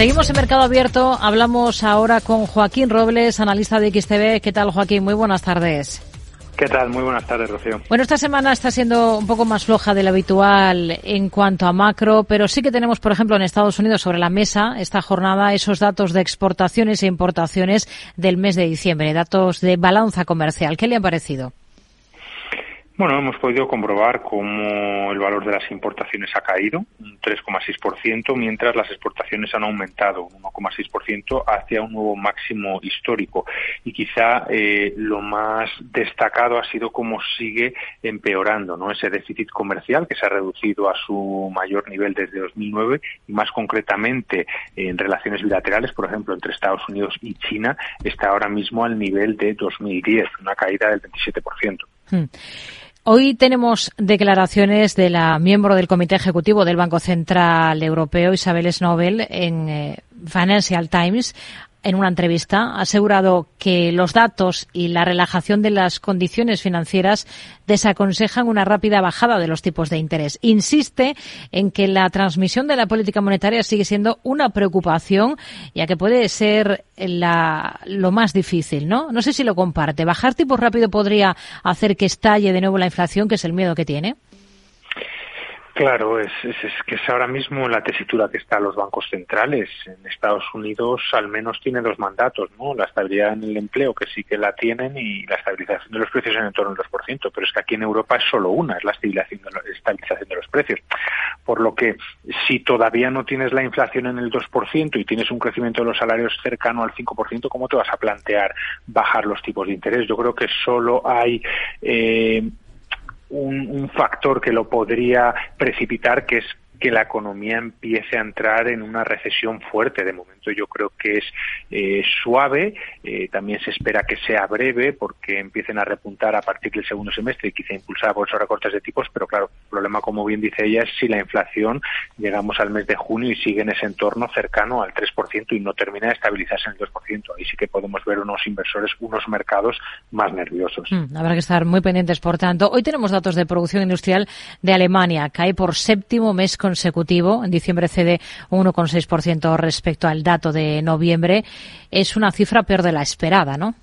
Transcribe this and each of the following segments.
Seguimos en Mercado Abierto. Hablamos ahora con Joaquín Robles, analista de XTV. ¿Qué tal, Joaquín? Muy buenas tardes. ¿Qué tal? Muy buenas tardes, Rocío. Bueno, esta semana está siendo un poco más floja de lo habitual en cuanto a macro, pero sí que tenemos, por ejemplo, en Estados Unidos sobre la mesa esta jornada esos datos de exportaciones e importaciones del mes de diciembre, datos de balanza comercial. ¿Qué le ha parecido? Bueno, hemos podido comprobar cómo el valor de las importaciones ha caído un 3,6%, mientras las exportaciones han aumentado un 1,6% hacia un nuevo máximo histórico. Y quizá eh, lo más destacado ha sido cómo sigue empeorando ¿no? ese déficit comercial que se ha reducido a su mayor nivel desde 2009 y más concretamente en relaciones bilaterales, por ejemplo, entre Estados Unidos y China, está ahora mismo al nivel de 2010, una caída del 27%. Hoy tenemos declaraciones de la miembro del Comité Ejecutivo del Banco Central Europeo, Isabel Snobel, en eh, Financial Times en una entrevista, ha asegurado que los datos y la relajación de las condiciones financieras desaconsejan una rápida bajada de los tipos de interés. Insiste en que la transmisión de la política monetaria sigue siendo una preocupación, ya que puede ser la, lo más difícil, ¿no? No sé si lo comparte. ¿Bajar tipos rápido podría hacer que estalle de nuevo la inflación, que es el miedo que tiene? Claro, es, es, que es ahora mismo la tesitura que están los bancos centrales. En Estados Unidos al menos tiene dos mandatos, ¿no? La estabilidad en el empleo, que sí que la tienen, y la estabilización de los precios en el torno del 2%. Pero es que aquí en Europa es solo una, es la estabilización de, la estabilización de los precios. Por lo que si todavía no tienes la inflación en el 2% y tienes un crecimiento de los salarios cercano al 5%, ¿cómo te vas a plantear bajar los tipos de interés? Yo creo que solo hay eh, un, un factor que lo podría precipitar, que es que la economía empiece a entrar en una recesión fuerte. De momento yo creo que es eh, suave, eh, también se espera que sea breve porque empiecen a repuntar a partir del segundo semestre y quizá impulsar por esos recortes de tipos, pero claro, el problema, como bien dice ella, es si la inflación llegamos al mes de junio y sigue en ese entorno cercano al 3% y no termina de estabilizarse en el 2%. Ahí sí que podemos ver unos inversores, unos mercados más nerviosos. Mm, habrá que estar muy pendientes, por tanto. Hoy tenemos datos de producción industrial de Alemania. Cae por séptimo mes con consecutivo. En diciembre cede un 1,6% respecto al dato de noviembre. Es una cifra peor de la esperada, ¿no?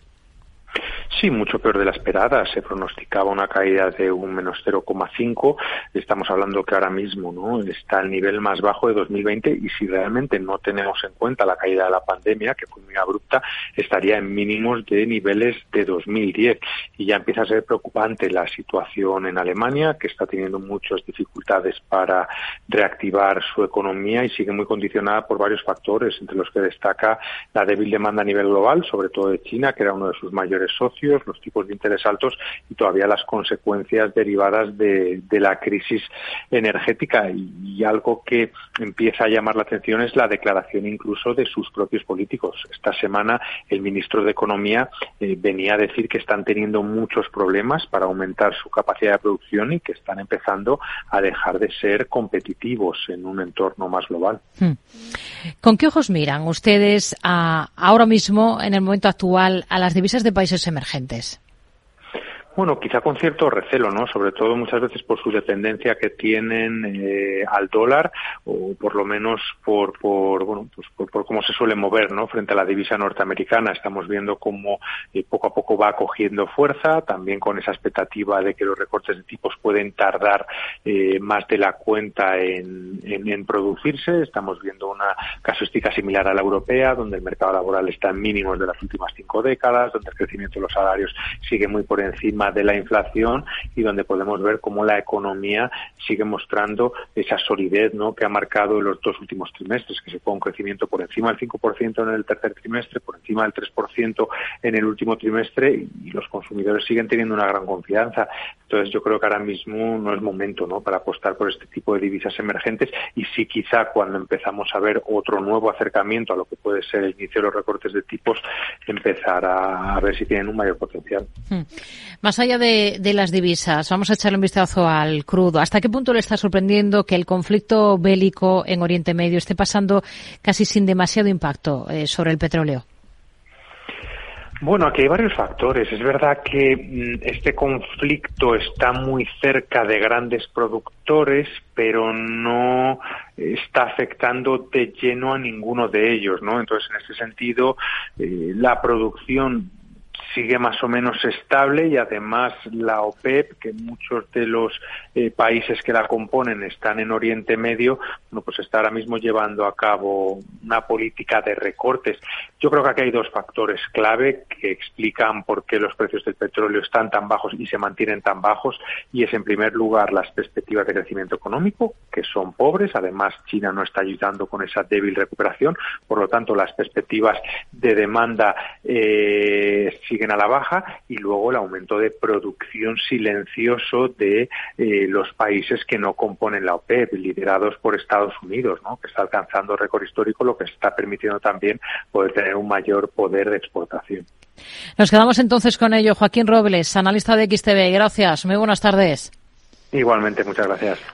Sí, mucho peor de la esperada. Se pronosticaba una caída de un menos 0,5. Estamos hablando que ahora mismo no está al nivel más bajo de 2020 y si realmente no tenemos en cuenta la caída de la pandemia, que fue muy abrupta, estaría en mínimos de niveles de 2010. Y ya empieza a ser preocupante la situación en Alemania, que está teniendo muchas dificultades para reactivar su economía y sigue muy condicionada por varios factores, entre los que destaca la débil demanda a nivel global, sobre todo de China, que era uno de sus mayores socios los tipos de interés altos y todavía las consecuencias derivadas de, la crisis energética. Y, algo que empieza a llamar la atención es la declaración incluso de sus propios políticos. Esta semana el ministro de Economía eh, venía a decir que están teniendo muchos problemas para aumentar su capacidad de producción y que están empezando a dejar de ser competitivos en un entorno más global. Hmm. ¿Con qué ojos miran ustedes ahora mismo, en el momento actual, a las divisas de países emergentes? Agentes. Bueno, quizá con cierto recelo, ¿no? Sobre todo muchas veces por su dependencia que tienen eh, al dólar o por lo menos por, por bueno, pues por, cómo se suele mover, ¿no? Frente a la divisa norteamericana. Estamos viendo cómo eh, poco a poco va cogiendo fuerza, también con esa expectativa de que los recortes de tipos pueden tardar eh, más de la cuenta en, en, en, producirse. Estamos viendo una casuística similar a la europea, donde el mercado laboral está en mínimos de las últimas cinco décadas, donde el crecimiento de los salarios sigue muy por encima de la inflación y donde podemos ver cómo la economía sigue mostrando esa solidez ¿no? que ha marcado en los dos últimos trimestres, que se fue un crecimiento por encima del 5% en el tercer trimestre, por encima del 3% en el último trimestre y los consumidores siguen teniendo una gran confianza. Entonces yo creo que ahora mismo no es momento ¿no? para apostar por este tipo de divisas emergentes y sí quizá cuando empezamos a ver otro nuevo acercamiento a lo que puede ser el inicio de los recortes de tipos, empezar a, ver si tienen un mayor potencial. Hmm. Más allá de, las divisas, vamos a echarle un vistazo al crudo. ¿Hasta qué punto le está sorprendiendo que el conflicto bélico en Oriente Medio esté pasando casi sin demasiado impacto eh, sobre el petróleo? Bueno, aquí hay varios factores. Es verdad que mm, este conflicto está muy cerca de grandes productores, pero no está afectando de lleno a ninguno de ellos, ¿no? Entonces, en este sentido, eh, la producción sigue más o menos estable y además la OPEP, que muchos de los eh, países que la componen están en Oriente Medio, bueno, pues está ahora mismo llevando a cabo una política de recortes. Yo creo que aquí hay dos factores clave que explican por qué los precios del petróleo están tan bajos y se mantienen tan bajos y es en primer lugar las perspectivas de crecimiento económico, que son pobres, además China no está ayudando con esa débil recuperación, por lo tanto las perspectivas de demanda eh, siguen a la baja y luego el aumento de producción silencioso de eh, los países que no componen la OPEP, liderados por Estados Unidos, ¿no? que está alcanzando récord histórico, lo que está permitiendo también poder tener un mayor poder de exportación. Nos quedamos entonces con ello. Joaquín Robles, analista de XTV. Gracias. Muy buenas tardes. Igualmente, muchas gracias.